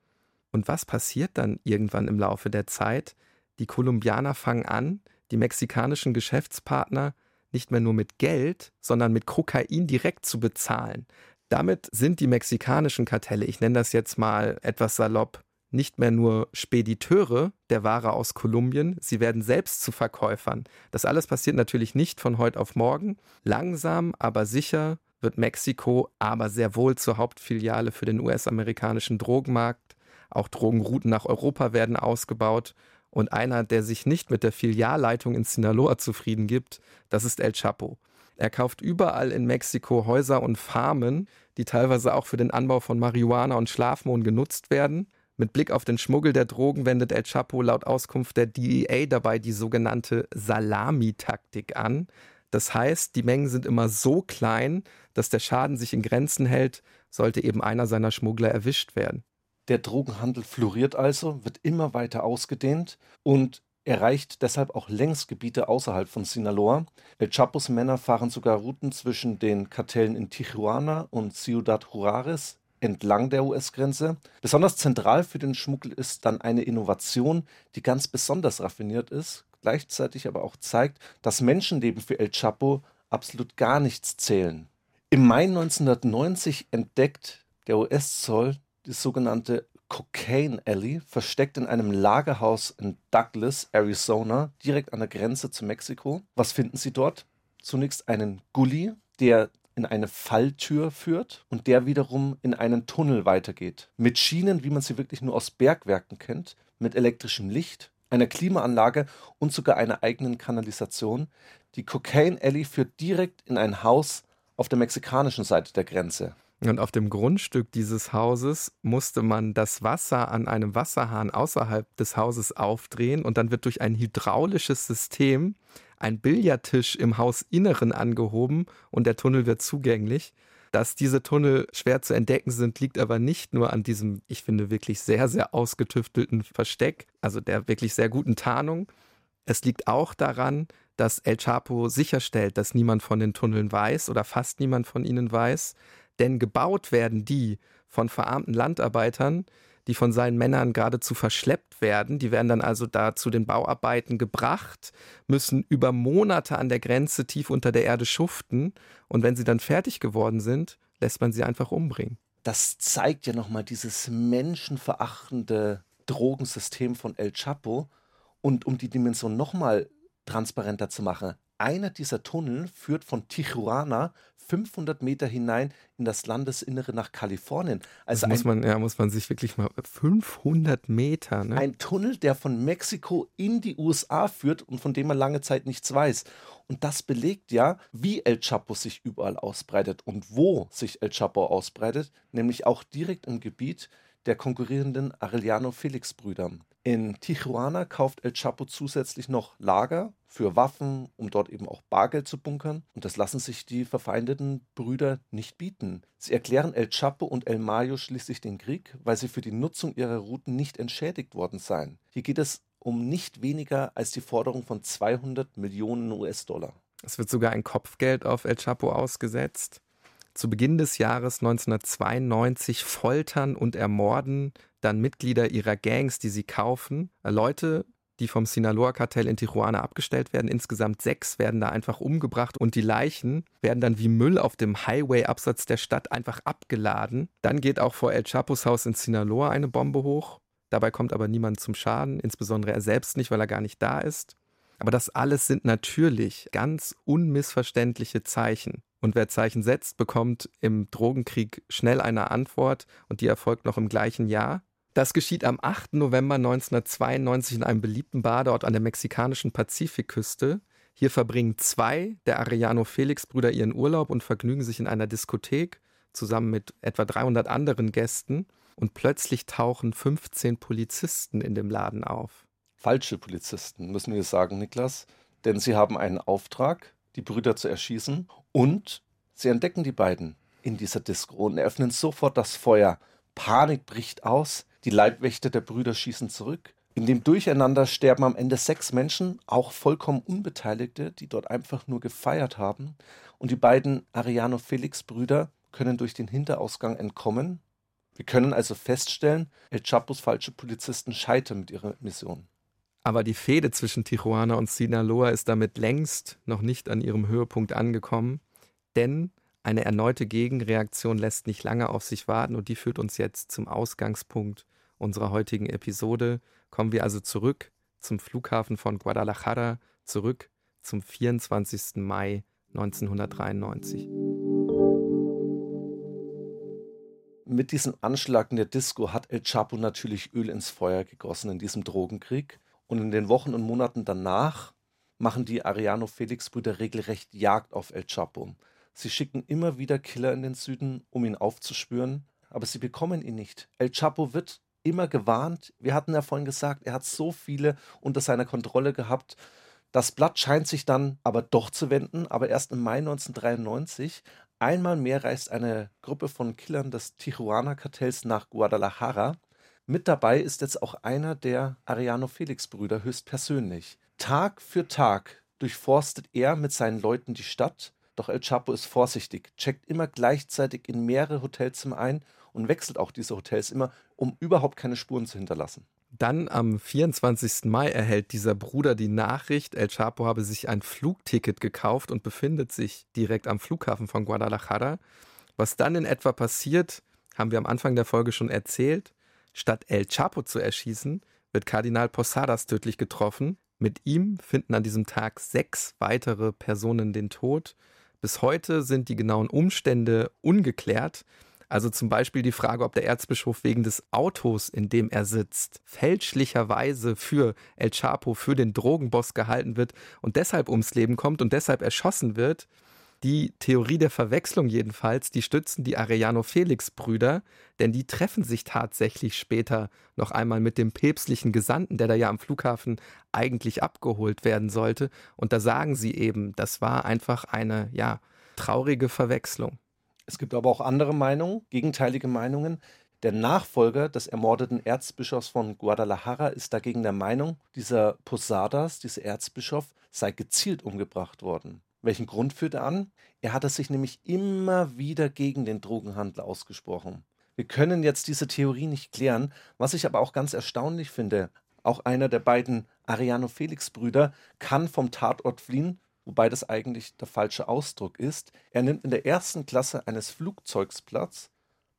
Und was passiert dann irgendwann im Laufe der Zeit? Die Kolumbianer fangen an, die mexikanischen Geschäftspartner nicht mehr nur mit Geld, sondern mit Kokain direkt zu bezahlen. Damit sind die mexikanischen Kartelle, ich nenne das jetzt mal etwas salopp, nicht mehr nur Spediteure der Ware aus Kolumbien, sie werden selbst zu Verkäufern. Das alles passiert natürlich nicht von heute auf morgen. Langsam, aber sicher wird Mexiko aber sehr wohl zur Hauptfiliale für den US-amerikanischen Drogenmarkt. Auch Drogenrouten nach Europa werden ausgebaut. Und einer, der sich nicht mit der Filialleitung in Sinaloa zufrieden gibt, das ist El Chapo. Er kauft überall in Mexiko Häuser und Farmen, die teilweise auch für den Anbau von Marihuana und Schlafmohn genutzt werden. Mit Blick auf den Schmuggel der Drogen wendet El Chapo laut Auskunft der DEA dabei die sogenannte Salami-Taktik an. Das heißt, die Mengen sind immer so klein, dass der Schaden sich in Grenzen hält, sollte eben einer seiner Schmuggler erwischt werden. Der Drogenhandel floriert also, wird immer weiter ausgedehnt und erreicht deshalb auch längst Gebiete außerhalb von Sinaloa. El Chapos Männer fahren sogar Routen zwischen den Kartellen in Tijuana und Ciudad Juarez entlang der US-Grenze. Besonders zentral für den Schmuggel ist dann eine Innovation, die ganz besonders raffiniert ist, gleichzeitig aber auch zeigt, dass Menschenleben für El Chapo absolut gar nichts zählen. Im Mai 1990 entdeckt der US-Zoll die sogenannte Cocaine Alley, versteckt in einem Lagerhaus in Douglas, Arizona, direkt an der Grenze zu Mexiko. Was finden Sie dort? Zunächst einen Gully, der in eine Falltür führt und der wiederum in einen Tunnel weitergeht. Mit Schienen, wie man sie wirklich nur aus Bergwerken kennt, mit elektrischem Licht, einer Klimaanlage und sogar einer eigenen Kanalisation. Die Cocaine Alley führt direkt in ein Haus auf der mexikanischen Seite der Grenze. Und auf dem Grundstück dieses Hauses musste man das Wasser an einem Wasserhahn außerhalb des Hauses aufdrehen und dann wird durch ein hydraulisches System ein Billardtisch im Hausinneren angehoben und der Tunnel wird zugänglich. Dass diese Tunnel schwer zu entdecken sind, liegt aber nicht nur an diesem, ich finde, wirklich sehr, sehr ausgetüftelten Versteck, also der wirklich sehr guten Tarnung. Es liegt auch daran, dass El Chapo sicherstellt, dass niemand von den Tunneln weiß oder fast niemand von ihnen weiß. Denn gebaut werden die von verarmten Landarbeitern, die von seinen Männern geradezu verschleppt werden. Die werden dann also da zu den Bauarbeiten gebracht, müssen über Monate an der Grenze tief unter der Erde schuften und wenn sie dann fertig geworden sind, lässt man sie einfach umbringen. Das zeigt ja nochmal dieses menschenverachtende Drogensystem von El Chapo. Und um die Dimension nochmal transparenter zu machen, einer dieser Tunnel führt von Tijuana 500 Meter hinein in das Landesinnere nach Kalifornien. Also muss man, ja, muss man sich wirklich mal 500 Meter. Ne? Ein Tunnel, der von Mexiko in die USA führt und von dem man lange Zeit nichts weiß. Und das belegt ja, wie El Chapo sich überall ausbreitet und wo sich El Chapo ausbreitet, nämlich auch direkt im Gebiet der konkurrierenden Arellano Felix Brüder. In Tijuana kauft El Chapo zusätzlich noch Lager für Waffen, um dort eben auch Bargeld zu bunkern. Und das lassen sich die verfeindeten Brüder nicht bieten. Sie erklären El Chapo und El Mayo schließlich den Krieg, weil sie für die Nutzung ihrer Routen nicht entschädigt worden seien. Hier geht es um nicht weniger als die Forderung von 200 Millionen US-Dollar. Es wird sogar ein Kopfgeld auf El Chapo ausgesetzt. Zu Beginn des Jahres 1992 foltern und ermorden dann Mitglieder ihrer Gangs, die sie kaufen, Leute, die vom Sinaloa-Kartell in Tijuana abgestellt werden. Insgesamt sechs werden da einfach umgebracht und die Leichen werden dann wie Müll auf dem Highway-Absatz der Stadt einfach abgeladen. Dann geht auch vor El Chapos Haus in Sinaloa eine Bombe hoch. Dabei kommt aber niemand zum Schaden, insbesondere er selbst nicht, weil er gar nicht da ist. Aber das alles sind natürlich ganz unmissverständliche Zeichen. Und wer Zeichen setzt, bekommt im Drogenkrieg schnell eine Antwort und die erfolgt noch im gleichen Jahr. Das geschieht am 8. November 1992 in einem beliebten Badeort an der mexikanischen Pazifikküste. Hier verbringen zwei der Arellano Felix-Brüder ihren Urlaub und vergnügen sich in einer Diskothek zusammen mit etwa 300 anderen Gästen. Und plötzlich tauchen 15 Polizisten in dem Laden auf. Falsche Polizisten, müssen wir sagen, Niklas. Denn sie haben einen Auftrag, die Brüder zu erschießen. Und sie entdecken die beiden in dieser Disco und eröffnen sofort das Feuer. Panik bricht aus. Die Leibwächter der Brüder schießen zurück. In dem Durcheinander sterben am Ende sechs Menschen, auch vollkommen Unbeteiligte, die dort einfach nur gefeiert haben. Und die beiden Ariano Felix Brüder können durch den Hinterausgang entkommen. Wir können also feststellen, El Chapos falsche Polizisten scheitern mit ihrer Mission. Aber die Fehde zwischen Tijuana und Sinaloa ist damit längst noch nicht an ihrem Höhepunkt angekommen, denn eine erneute Gegenreaktion lässt nicht lange auf sich warten und die führt uns jetzt zum Ausgangspunkt unserer heutigen Episode. Kommen wir also zurück zum Flughafen von Guadalajara, zurück zum 24. Mai 1993. Mit diesem Anschlag in der Disco hat El Chapo natürlich Öl ins Feuer gegossen in diesem Drogenkrieg. Und in den Wochen und Monaten danach machen die Ariano Felix-Brüder regelrecht Jagd auf El Chapo. Sie schicken immer wieder Killer in den Süden, um ihn aufzuspüren, aber sie bekommen ihn nicht. El Chapo wird immer gewarnt. Wir hatten ja vorhin gesagt, er hat so viele unter seiner Kontrolle gehabt. Das Blatt scheint sich dann aber doch zu wenden, aber erst im Mai 1993. Einmal mehr reist eine Gruppe von Killern des Tijuana-Kartells nach Guadalajara. Mit dabei ist jetzt auch einer der Ariano Felix-Brüder höchstpersönlich. Tag für Tag durchforstet er mit seinen Leuten die Stadt, doch El Chapo ist vorsichtig, checkt immer gleichzeitig in mehrere Hotelzimmer ein und wechselt auch diese Hotels immer, um überhaupt keine Spuren zu hinterlassen. Dann am 24. Mai erhält dieser Bruder die Nachricht, El Chapo habe sich ein Flugticket gekauft und befindet sich direkt am Flughafen von Guadalajara. Was dann in etwa passiert, haben wir am Anfang der Folge schon erzählt. Statt El Chapo zu erschießen, wird Kardinal Posadas tödlich getroffen. Mit ihm finden an diesem Tag sechs weitere Personen den Tod. Bis heute sind die genauen Umstände ungeklärt. Also zum Beispiel die Frage, ob der Erzbischof wegen des Autos, in dem er sitzt, fälschlicherweise für El Chapo, für den Drogenboss gehalten wird und deshalb ums Leben kommt und deshalb erschossen wird. Die Theorie der Verwechslung jedenfalls, die stützen die Arellano-Felix-Brüder, denn die treffen sich tatsächlich später noch einmal mit dem päpstlichen Gesandten, der da ja am Flughafen eigentlich abgeholt werden sollte. Und da sagen sie eben, das war einfach eine, ja, traurige Verwechslung. Es gibt aber auch andere Meinungen, gegenteilige Meinungen. Der Nachfolger des ermordeten Erzbischofs von Guadalajara ist dagegen der Meinung, dieser Posadas, dieser Erzbischof, sei gezielt umgebracht worden. Welchen Grund führt er an? Er hatte sich nämlich immer wieder gegen den Drogenhandel ausgesprochen. Wir können jetzt diese Theorie nicht klären, was ich aber auch ganz erstaunlich finde. Auch einer der beiden Ariano Felix Brüder kann vom Tatort fliehen, wobei das eigentlich der falsche Ausdruck ist. Er nimmt in der ersten Klasse eines Flugzeugs Platz,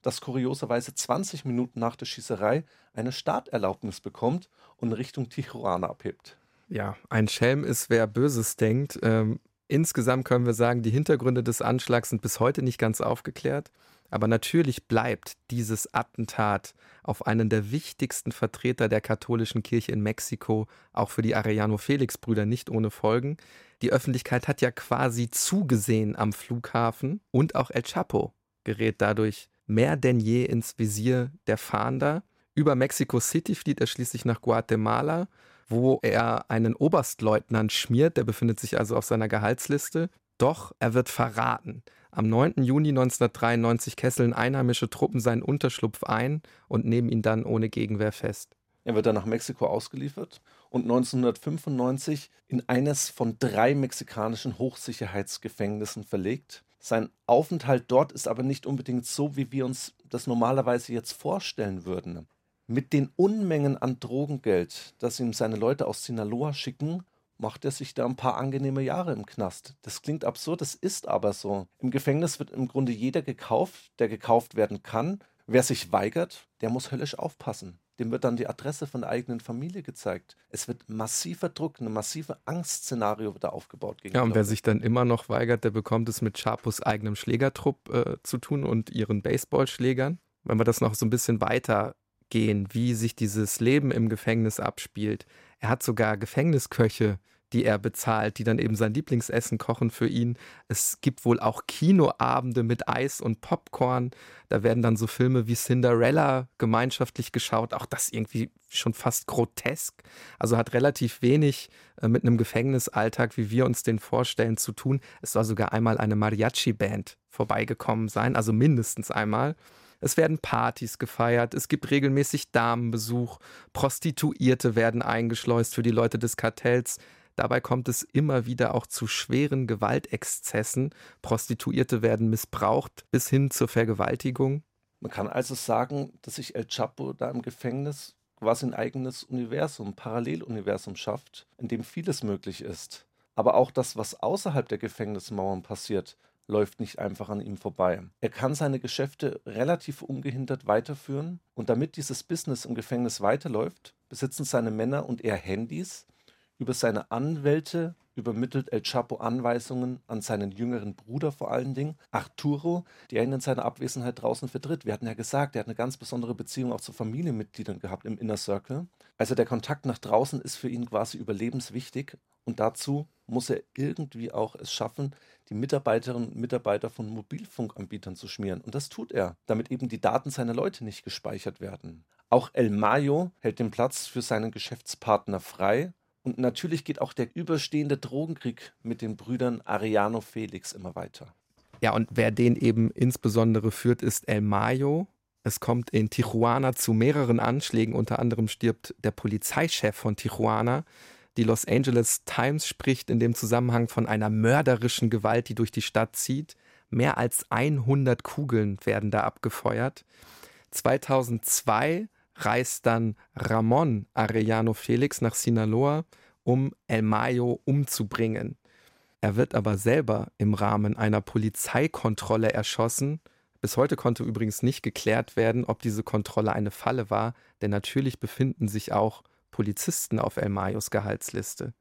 das kurioserweise 20 Minuten nach der Schießerei eine Starterlaubnis bekommt und Richtung Tijuana abhebt. Ja, ein Schelm ist, wer Böses denkt. Ähm, insgesamt können wir sagen, die Hintergründe des Anschlags sind bis heute nicht ganz aufgeklärt. Aber natürlich bleibt dieses Attentat auf einen der wichtigsten Vertreter der katholischen Kirche in Mexiko auch für die Arellano Felix Brüder nicht ohne Folgen. Die Öffentlichkeit hat ja quasi zugesehen am Flughafen und auch El Chapo gerät dadurch mehr denn je ins Visier der Fahnder. Über Mexico City flieht er schließlich nach Guatemala, wo er einen Oberstleutnant schmiert, der befindet sich also auf seiner Gehaltsliste. Doch er wird verraten. Am 9. Juni 1993 kesseln einheimische Truppen seinen Unterschlupf ein und nehmen ihn dann ohne Gegenwehr fest. Er wird dann nach Mexiko ausgeliefert und 1995 in eines von drei mexikanischen Hochsicherheitsgefängnissen verlegt. Sein Aufenthalt dort ist aber nicht unbedingt so, wie wir uns das normalerweise jetzt vorstellen würden. Mit den Unmengen an Drogengeld, das ihm seine Leute aus Sinaloa schicken, macht er sich da ein paar angenehme Jahre im Knast. Das klingt absurd, das ist aber so. Im Gefängnis wird im Grunde jeder gekauft, der gekauft werden kann. Wer sich weigert, der muss höllisch aufpassen. Dem wird dann die Adresse von der eigenen Familie gezeigt. Es wird massiver Druck, ein massiver Angstszenario wird da aufgebaut. Gegen ja, und wer sich dann immer noch weigert, der bekommt es mit Chapos eigenem Schlägertrupp äh, zu tun und ihren Baseballschlägern. Wenn wir das noch so ein bisschen weiter gehen, wie sich dieses Leben im Gefängnis abspielt. Er hat sogar Gefängnisköche, die er bezahlt, die dann eben sein Lieblingsessen kochen für ihn. Es gibt wohl auch Kinoabende mit Eis und Popcorn. Da werden dann so Filme wie Cinderella gemeinschaftlich geschaut. Auch das irgendwie schon fast grotesk. Also hat relativ wenig äh, mit einem Gefängnisalltag, wie wir uns den vorstellen, zu tun. Es soll sogar einmal eine Mariachi-Band vorbeigekommen sein, also mindestens einmal. Es werden Partys gefeiert, es gibt regelmäßig Damenbesuch, Prostituierte werden eingeschleust für die Leute des Kartells. Dabei kommt es immer wieder auch zu schweren Gewaltexzessen. Prostituierte werden missbraucht bis hin zur Vergewaltigung. Man kann also sagen, dass sich El Chapo da im Gefängnis quasi ein eigenes Universum, Paralleluniversum schafft, in dem vieles möglich ist. Aber auch das, was außerhalb der Gefängnismauern passiert, läuft nicht einfach an ihm vorbei. Er kann seine Geschäfte relativ ungehindert weiterführen und damit dieses Business im Gefängnis weiterläuft, besitzen seine Männer und er Handys. Über seine Anwälte übermittelt El Chapo Anweisungen an seinen jüngeren Bruder vor allen Dingen, Arturo, der ihn in seiner Abwesenheit draußen vertritt. Wir hatten ja gesagt, er hat eine ganz besondere Beziehung auch zu Familienmitgliedern gehabt im Inner Circle. Also der Kontakt nach draußen ist für ihn quasi überlebenswichtig und dazu muss er irgendwie auch es schaffen, die Mitarbeiterinnen und Mitarbeiter von Mobilfunkanbietern zu schmieren. Und das tut er, damit eben die Daten seiner Leute nicht gespeichert werden. Auch El Mayo hält den Platz für seinen Geschäftspartner frei. Und natürlich geht auch der überstehende Drogenkrieg mit den Brüdern Ariano Felix immer weiter. Ja, und wer den eben insbesondere führt, ist El Mayo. Es kommt in Tijuana zu mehreren Anschlägen. Unter anderem stirbt der Polizeichef von Tijuana. Die Los Angeles Times spricht in dem Zusammenhang von einer mörderischen Gewalt, die durch die Stadt zieht. Mehr als 100 Kugeln werden da abgefeuert. 2002 reist dann Ramon Arellano Felix nach Sinaloa, um El Mayo umzubringen. Er wird aber selber im Rahmen einer Polizeikontrolle erschossen. Bis heute konnte übrigens nicht geklärt werden, ob diese Kontrolle eine Falle war, denn natürlich befinden sich auch Polizisten auf El Mayos Gehaltsliste.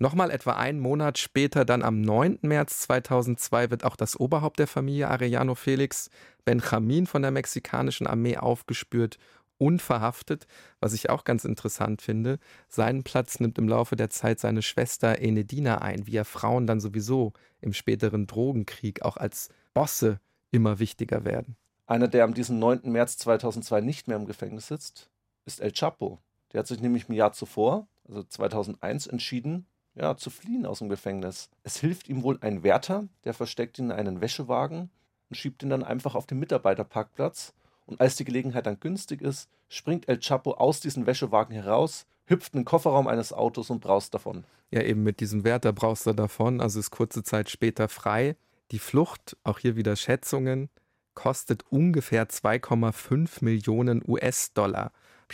Nochmal etwa einen Monat später, dann am 9. März 2002, wird auch das Oberhaupt der Familie Arellano Felix, Benjamin von der mexikanischen Armee, aufgespürt und verhaftet, was ich auch ganz interessant finde. Seinen Platz nimmt im Laufe der Zeit seine Schwester Enedina ein, wie ja Frauen dann sowieso im späteren Drogenkrieg auch als Bosse immer wichtiger werden. Einer, der am diesen 9. März 2002 nicht mehr im Gefängnis sitzt, ist El Chapo, der hat sich nämlich ein Jahr zuvor, also 2001, entschieden, ja, zu fliehen aus dem Gefängnis. Es hilft ihm wohl ein Wärter, der versteckt ihn in einen Wäschewagen und schiebt ihn dann einfach auf den Mitarbeiterparkplatz. Und als die Gelegenheit dann günstig ist, springt El Chapo aus diesem Wäschewagen heraus, hüpft in den Kofferraum eines Autos und braust davon. Ja, eben mit diesem Wärter braust er davon, also ist kurze Zeit später frei. Die Flucht, auch hier wieder Schätzungen, kostet ungefähr 2,5 Millionen US-Dollar.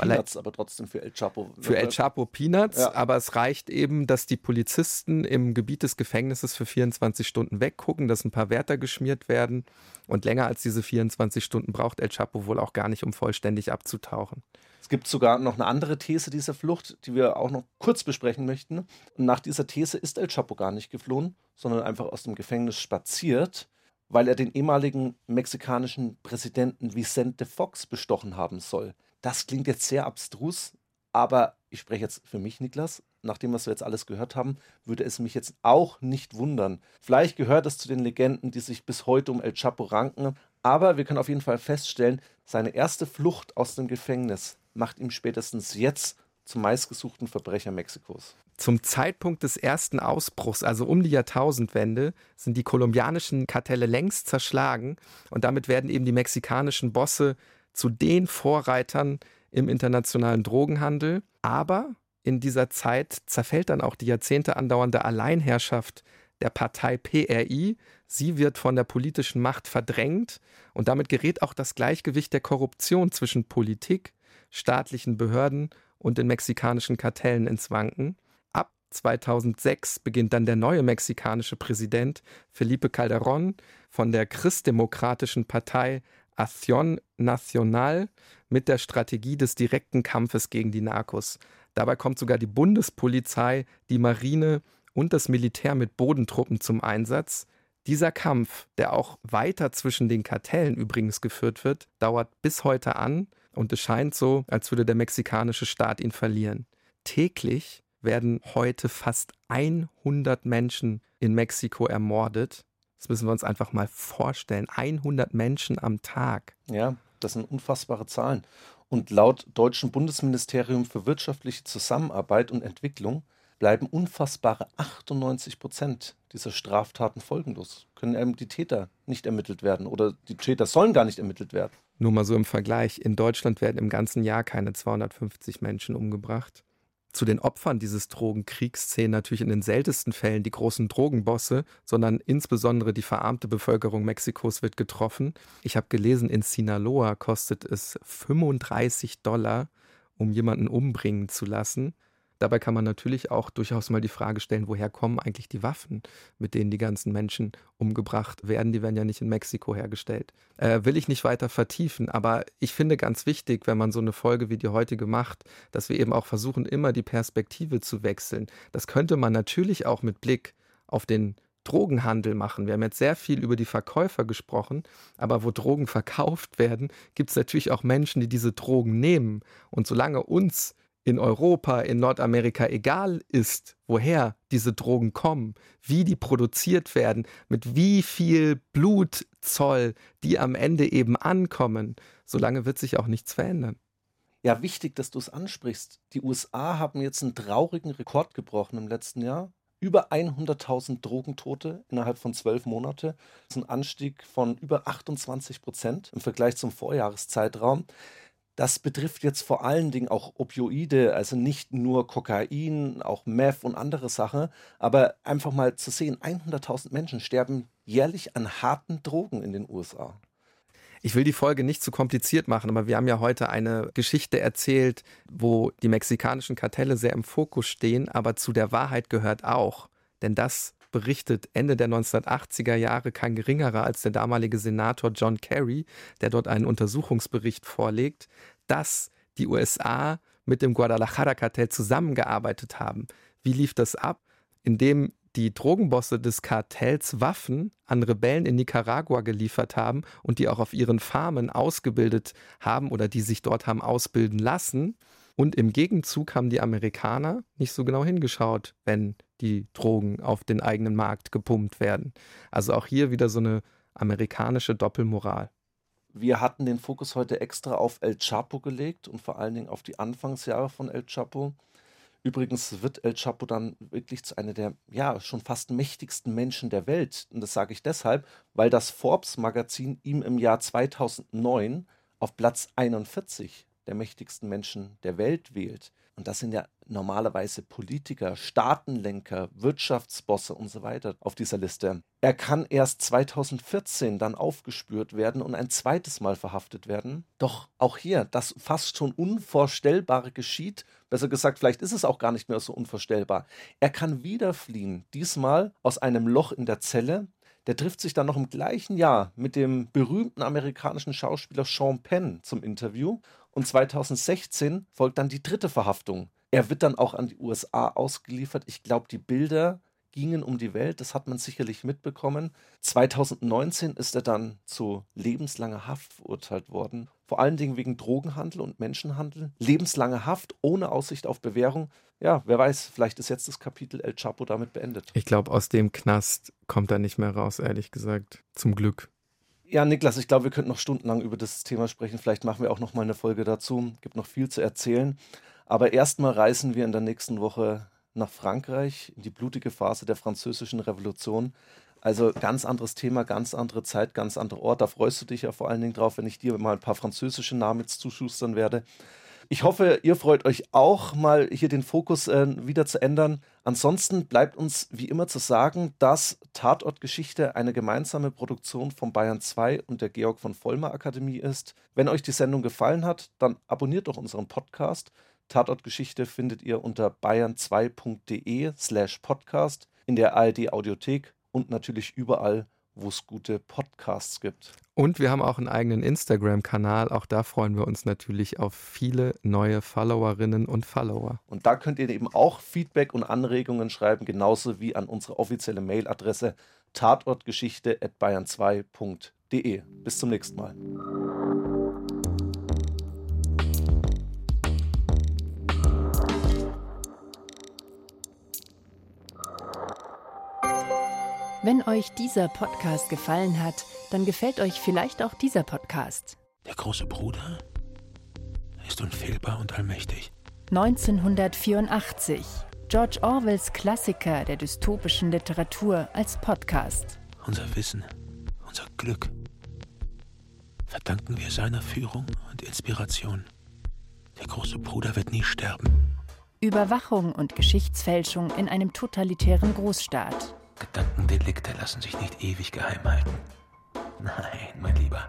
Peanuts, aber trotzdem für El Chapo. Für El Chapo Peanuts, ja. aber es reicht eben, dass die Polizisten im Gebiet des Gefängnisses für 24 Stunden weggucken, dass ein paar Wärter geschmiert werden und länger als diese 24 Stunden braucht El Chapo wohl auch gar nicht, um vollständig abzutauchen. Es gibt sogar noch eine andere These dieser Flucht, die wir auch noch kurz besprechen möchten. Und nach dieser These ist El Chapo gar nicht geflohen, sondern einfach aus dem Gefängnis spaziert weil er den ehemaligen mexikanischen Präsidenten Vicente Fox bestochen haben soll. Das klingt jetzt sehr abstrus, aber ich spreche jetzt für mich, Niklas. Nachdem, was wir jetzt alles gehört haben, würde es mich jetzt auch nicht wundern. Vielleicht gehört es zu den Legenden, die sich bis heute um El Chapo ranken, aber wir können auf jeden Fall feststellen, seine erste Flucht aus dem Gefängnis macht ihm spätestens jetzt zum meistgesuchten Verbrecher Mexikos. Zum Zeitpunkt des ersten Ausbruchs, also um die Jahrtausendwende, sind die kolumbianischen Kartelle längst zerschlagen und damit werden eben die mexikanischen Bosse zu den Vorreitern im internationalen Drogenhandel. Aber in dieser Zeit zerfällt dann auch die Jahrzehnte andauernde Alleinherrschaft der Partei PRI. Sie wird von der politischen Macht verdrängt und damit gerät auch das Gleichgewicht der Korruption zwischen Politik, staatlichen Behörden und den mexikanischen Kartellen ins Wanken. Ab 2006 beginnt dann der neue mexikanische Präsident Felipe Calderón von der christdemokratischen Partei Acción Nacional mit der Strategie des direkten Kampfes gegen die Narcos. Dabei kommt sogar die Bundespolizei, die Marine und das Militär mit Bodentruppen zum Einsatz. Dieser Kampf, der auch weiter zwischen den Kartellen übrigens geführt wird, dauert bis heute an und es scheint so, als würde der mexikanische Staat ihn verlieren. Täglich werden heute fast 100 Menschen in Mexiko ermordet. Das müssen wir uns einfach mal vorstellen. 100 Menschen am Tag. Ja, das sind unfassbare Zahlen. Und laut deutschen Bundesministerium für wirtschaftliche Zusammenarbeit und Entwicklung bleiben unfassbare 98 Prozent dieser Straftaten folgenlos. Können eben die Täter nicht ermittelt werden oder die Täter sollen gar nicht ermittelt werden. Nur mal so im Vergleich. In Deutschland werden im ganzen Jahr keine 250 Menschen umgebracht. Zu den Opfern dieses Drogenkriegs zählen natürlich in den seltensten Fällen die großen Drogenbosse, sondern insbesondere die verarmte Bevölkerung Mexikos wird getroffen. Ich habe gelesen, in Sinaloa kostet es 35 Dollar, um jemanden umbringen zu lassen. Dabei kann man natürlich auch durchaus mal die Frage stellen, woher kommen eigentlich die Waffen, mit denen die ganzen Menschen umgebracht werden? Die werden ja nicht in Mexiko hergestellt. Äh, will ich nicht weiter vertiefen, aber ich finde ganz wichtig, wenn man so eine Folge wie die heutige macht, dass wir eben auch versuchen, immer die Perspektive zu wechseln. Das könnte man natürlich auch mit Blick auf den Drogenhandel machen. Wir haben jetzt sehr viel über die Verkäufer gesprochen, aber wo Drogen verkauft werden, gibt es natürlich auch Menschen, die diese Drogen nehmen. Und solange uns in Europa, in Nordamerika egal ist, woher diese Drogen kommen, wie die produziert werden, mit wie viel Blutzoll die am Ende eben ankommen, solange wird sich auch nichts verändern. Ja, wichtig, dass du es ansprichst. Die USA haben jetzt einen traurigen Rekord gebrochen im letzten Jahr. Über 100.000 Drogentote innerhalb von zwölf Monaten. Das ist ein Anstieg von über 28 Prozent im Vergleich zum Vorjahreszeitraum. Das betrifft jetzt vor allen Dingen auch Opioide, also nicht nur Kokain, auch Meth und andere Sachen, aber einfach mal zu sehen, 100.000 Menschen sterben jährlich an harten Drogen in den USA. Ich will die Folge nicht zu kompliziert machen, aber wir haben ja heute eine Geschichte erzählt, wo die mexikanischen Kartelle sehr im Fokus stehen, aber zu der Wahrheit gehört auch, denn das berichtet Ende der 1980er Jahre kein geringerer als der damalige Senator John Kerry, der dort einen Untersuchungsbericht vorlegt, dass die USA mit dem Guadalajara-Kartell zusammengearbeitet haben. Wie lief das ab? Indem die Drogenbosse des Kartells Waffen an Rebellen in Nicaragua geliefert haben und die auch auf ihren Farmen ausgebildet haben oder die sich dort haben ausbilden lassen. Und im Gegenzug haben die Amerikaner nicht so genau hingeschaut, wenn die Drogen auf den eigenen Markt gepumpt werden. Also auch hier wieder so eine amerikanische Doppelmoral. Wir hatten den Fokus heute extra auf El Chapo gelegt und vor allen Dingen auf die Anfangsjahre von El Chapo. Übrigens wird El Chapo dann wirklich zu einer der ja schon fast mächtigsten Menschen der Welt. Und das sage ich deshalb, weil das Forbes-Magazin ihm im Jahr 2009 auf Platz 41 der mächtigsten Menschen der Welt wählt. Und das sind ja normalerweise Politiker, Staatenlenker, Wirtschaftsbosse und so weiter auf dieser Liste. Er kann erst 2014 dann aufgespürt werden und ein zweites Mal verhaftet werden. Doch auch hier, das fast schon Unvorstellbare geschieht. Besser gesagt, vielleicht ist es auch gar nicht mehr so unvorstellbar. Er kann wieder fliehen, diesmal aus einem Loch in der Zelle. Der trifft sich dann noch im gleichen Jahr mit dem berühmten amerikanischen Schauspieler Sean Penn zum Interview und 2016 folgt dann die dritte Verhaftung. Er wird dann auch an die USA ausgeliefert. Ich glaube, die Bilder gingen um die Welt, das hat man sicherlich mitbekommen. 2019 ist er dann zu lebenslanger Haft verurteilt worden, vor allen Dingen wegen Drogenhandel und Menschenhandel. Lebenslange Haft ohne Aussicht auf Bewährung. Ja, wer weiß, vielleicht ist jetzt das Kapitel El Chapo damit beendet. Ich glaube, aus dem Knast kommt er nicht mehr raus, ehrlich gesagt. Zum Glück. Ja, Niklas, ich glaube, wir könnten noch stundenlang über das Thema sprechen. Vielleicht machen wir auch noch mal eine Folge dazu. Gibt noch viel zu erzählen. Aber erstmal reisen wir in der nächsten Woche nach Frankreich, in die blutige Phase der französischen Revolution. Also ganz anderes Thema, ganz andere Zeit, ganz anderer Ort. Da freust du dich ja vor allen Dingen drauf, wenn ich dir mal ein paar französische Namen jetzt zuschustern werde. Ich hoffe, ihr freut euch auch mal hier den Fokus äh, wieder zu ändern. Ansonsten bleibt uns wie immer zu sagen, dass Tatortgeschichte eine gemeinsame Produktion von Bayern 2 und der Georg von Vollmer Akademie ist. Wenn euch die Sendung gefallen hat, dann abonniert doch unseren Podcast. Tatortgeschichte findet ihr unter bayern2.de slash podcast in der ARD Audiothek und natürlich überall, wo es gute Podcasts gibt. Und wir haben auch einen eigenen Instagram-Kanal. Auch da freuen wir uns natürlich auf viele neue Followerinnen und Follower. Und da könnt ihr eben auch Feedback und Anregungen schreiben, genauso wie an unsere offizielle Mailadresse tatortgeschichte.bayern2.de. Bis zum nächsten Mal. Wenn euch dieser Podcast gefallen hat, dann gefällt euch vielleicht auch dieser Podcast. Der große Bruder ist unfehlbar und allmächtig. 1984. George Orwells Klassiker der dystopischen Literatur als Podcast. Unser Wissen, unser Glück verdanken wir seiner Führung und Inspiration. Der große Bruder wird nie sterben. Überwachung und Geschichtsfälschung in einem totalitären Großstaat. Gedankendelikte lassen sich nicht ewig geheim halten. Nein, mein Lieber.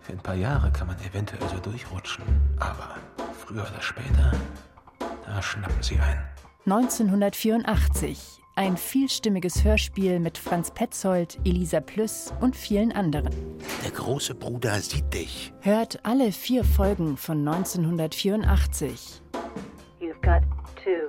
Für ein paar Jahre kann man eventuell so durchrutschen, aber früher oder später, da schnappen sie ein. 1984. Ein vielstimmiges Hörspiel mit Franz Petzold, Elisa Plüss und vielen anderen. Der große Bruder sieht dich. Hört alle vier Folgen von 1984. You've got two.